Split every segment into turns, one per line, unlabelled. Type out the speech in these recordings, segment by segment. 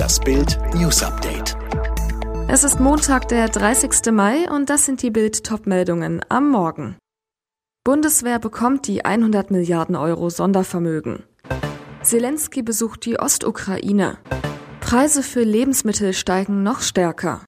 Das Bild News Update.
Es ist Montag, der 30. Mai und das sind die Bild Topmeldungen am Morgen. Bundeswehr bekommt die 100 Milliarden Euro Sondervermögen. Zelensky besucht die Ostukraine. Preise für Lebensmittel steigen noch stärker.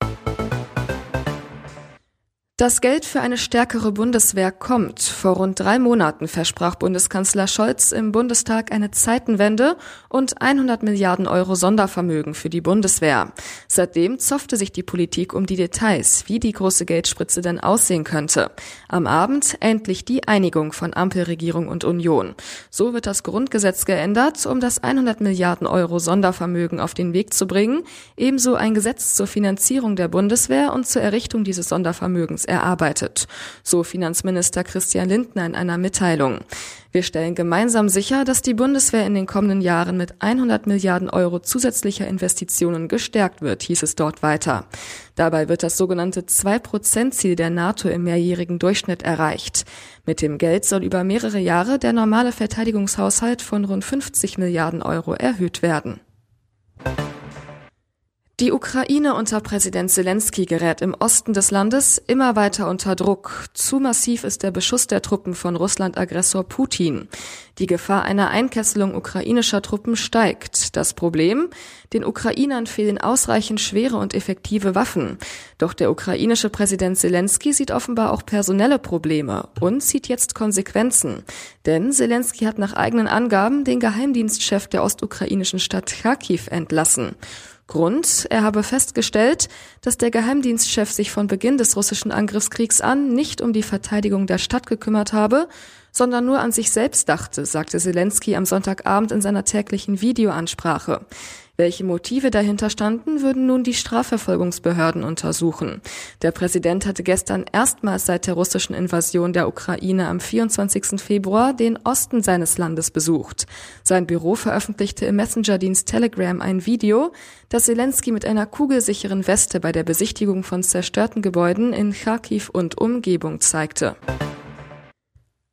Das Geld für eine stärkere Bundeswehr kommt. Vor rund drei Monaten versprach Bundeskanzler Scholz im Bundestag eine Zeitenwende und 100 Milliarden Euro Sondervermögen für die Bundeswehr. Seitdem zoffte sich die Politik um die Details, wie die große Geldspritze denn aussehen könnte. Am Abend endlich die Einigung von Ampelregierung und Union. So wird das Grundgesetz geändert, um das 100 Milliarden Euro Sondervermögen auf den Weg zu bringen, ebenso ein Gesetz zur Finanzierung der Bundeswehr und zur Errichtung dieses Sondervermögens erarbeitet, so Finanzminister Christian Lindner in einer Mitteilung. Wir stellen gemeinsam sicher, dass die Bundeswehr in den kommenden Jahren mit 100 Milliarden Euro zusätzlicher Investitionen gestärkt wird, hieß es dort weiter. Dabei wird das sogenannte 2-Prozent-Ziel der NATO im mehrjährigen Durchschnitt erreicht. Mit dem Geld soll über mehrere Jahre der normale Verteidigungshaushalt von rund 50 Milliarden Euro erhöht werden. Die Ukraine unter Präsident Zelensky gerät im Osten des Landes immer weiter unter Druck. Zu massiv ist der Beschuss der Truppen von Russland-Aggressor Putin. Die Gefahr einer Einkesselung ukrainischer Truppen steigt. Das Problem? Den Ukrainern fehlen ausreichend schwere und effektive Waffen. Doch der ukrainische Präsident Zelensky sieht offenbar auch personelle Probleme und zieht jetzt Konsequenzen. Denn Zelensky hat nach eigenen Angaben den Geheimdienstchef der ostukrainischen Stadt Kharkiv entlassen. Grund, er habe festgestellt, dass der Geheimdienstchef sich von Beginn des russischen Angriffskriegs an nicht um die Verteidigung der Stadt gekümmert habe, sondern nur an sich selbst dachte, sagte Zelensky am Sonntagabend in seiner täglichen Videoansprache. Welche Motive dahinter standen, würden nun die Strafverfolgungsbehörden untersuchen. Der Präsident hatte gestern erstmals seit der russischen Invasion der Ukraine am 24. Februar den Osten seines Landes besucht. Sein Büro veröffentlichte im Messenger-Dienst Telegram ein Video, das Zelensky mit einer kugelsicheren Weste bei der Besichtigung von zerstörten Gebäuden in Kharkiv und Umgebung zeigte.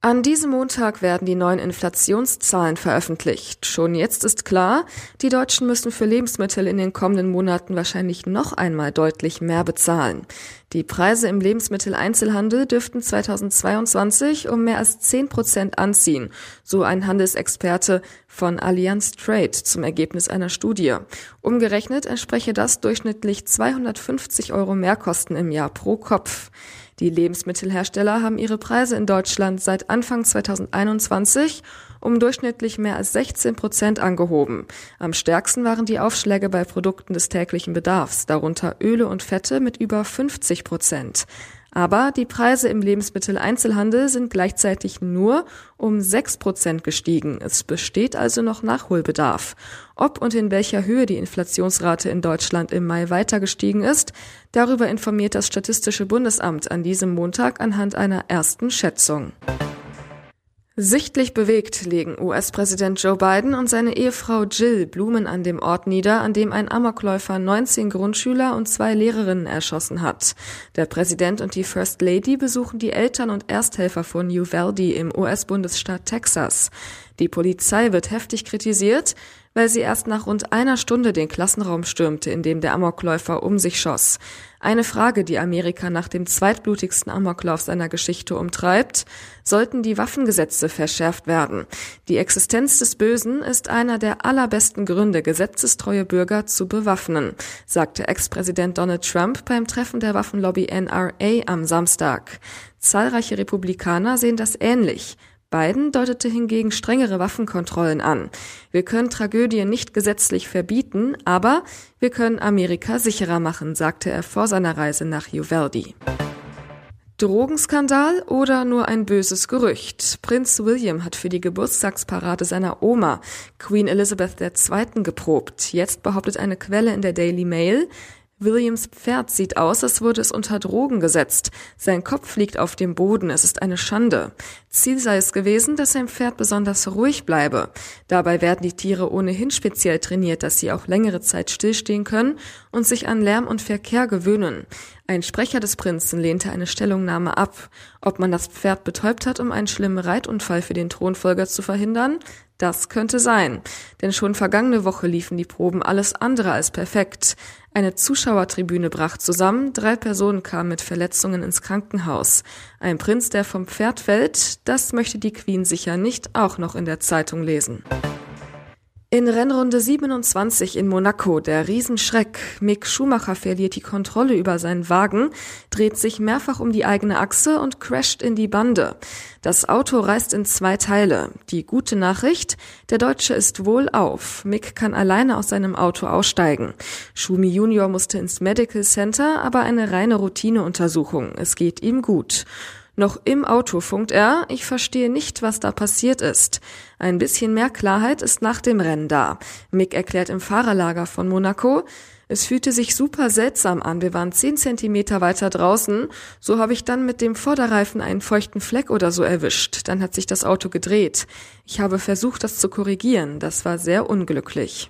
An diesem Montag werden die neuen Inflationszahlen veröffentlicht. Schon jetzt ist klar, die Deutschen müssen für Lebensmittel in den kommenden Monaten wahrscheinlich noch einmal deutlich mehr bezahlen. Die Preise im Lebensmitteleinzelhandel dürften 2022 um mehr als 10 Prozent anziehen, so ein Handelsexperte von Allianz Trade zum Ergebnis einer Studie. Umgerechnet entspreche das durchschnittlich 250 Euro Mehrkosten im Jahr pro Kopf. Die Lebensmittelhersteller haben ihre Preise in Deutschland seit Anfang 2021 um durchschnittlich mehr als 16 Prozent angehoben. Am stärksten waren die Aufschläge bei Produkten des täglichen Bedarfs, darunter Öle und Fette mit über 50 Prozent. Aber die Preise im Lebensmitteleinzelhandel sind gleichzeitig nur um 6 Prozent gestiegen. Es besteht also noch Nachholbedarf. Ob und in welcher Höhe die Inflationsrate in Deutschland im Mai weiter gestiegen ist, darüber informiert das Statistische Bundesamt an diesem Montag anhand einer ersten Schätzung. Sichtlich bewegt legen US-Präsident Joe Biden und seine Ehefrau Jill Blumen an dem Ort nieder, an dem ein Amokläufer 19 Grundschüler und zwei Lehrerinnen erschossen hat. Der Präsident und die First Lady besuchen die Eltern und Ersthelfer von Uvalde im US-Bundesstaat Texas. Die Polizei wird heftig kritisiert, weil sie erst nach rund einer Stunde den Klassenraum stürmte, in dem der Amokläufer um sich schoss. Eine Frage, die Amerika nach dem zweitblutigsten Amoklauf seiner Geschichte umtreibt, sollten die Waffengesetze verschärft werden. Die Existenz des Bösen ist einer der allerbesten Gründe, gesetzestreue Bürger zu bewaffnen, sagte Ex-Präsident Donald Trump beim Treffen der Waffenlobby NRA am Samstag. Zahlreiche Republikaner sehen das ähnlich. Biden deutete hingegen strengere Waffenkontrollen an. Wir können Tragödien nicht gesetzlich verbieten, aber wir können Amerika sicherer machen, sagte er vor seiner Reise nach Uvalde. Drogenskandal oder nur ein böses Gerücht? Prinz William hat für die Geburtstagsparade seiner Oma, Queen Elizabeth II., geprobt. Jetzt behauptet eine Quelle in der Daily Mail, Williams Pferd sieht aus, als wurde es unter Drogen gesetzt. Sein Kopf liegt auf dem Boden. Es ist eine Schande. Ziel sei es gewesen, dass sein Pferd besonders ruhig bleibe. Dabei werden die Tiere ohnehin speziell trainiert, dass sie auch längere Zeit stillstehen können und sich an Lärm und Verkehr gewöhnen. Ein Sprecher des Prinzen lehnte eine Stellungnahme ab. Ob man das Pferd betäubt hat, um einen schlimmen Reitunfall für den Thronfolger zu verhindern, Das könnte sein, denn schon vergangene Woche liefen die Proben alles andere als perfekt. Eine Zuschauertribüne brach zusammen, drei Personen kamen mit Verletzungen ins Krankenhaus. Ein Prinz, der vom Pferd fällt, das möchte die Queen sicher nicht auch noch in der Zeitung lesen. In Rennrunde 27 in Monaco, der Riesenschreck. Mick Schumacher verliert die Kontrolle über seinen Wagen, dreht sich mehrfach um die eigene Achse und crasht in die Bande. Das Auto reißt in zwei Teile. Die gute Nachricht, der Deutsche ist wohl auf. Mick kann alleine aus seinem Auto aussteigen. Schumi Junior musste ins Medical Center, aber eine reine Routineuntersuchung. Es geht ihm gut. Noch im Auto funkt er, ich verstehe nicht, was da passiert ist. Ein bisschen mehr Klarheit ist nach dem Rennen da. Mick erklärt im Fahrerlager von Monaco, es fühlte sich super seltsam an. Wir waren zehn Zentimeter weiter draußen. So habe ich dann mit dem Vorderreifen einen feuchten Fleck oder so erwischt. Dann hat sich das Auto gedreht. Ich habe versucht, das zu korrigieren. Das war sehr unglücklich.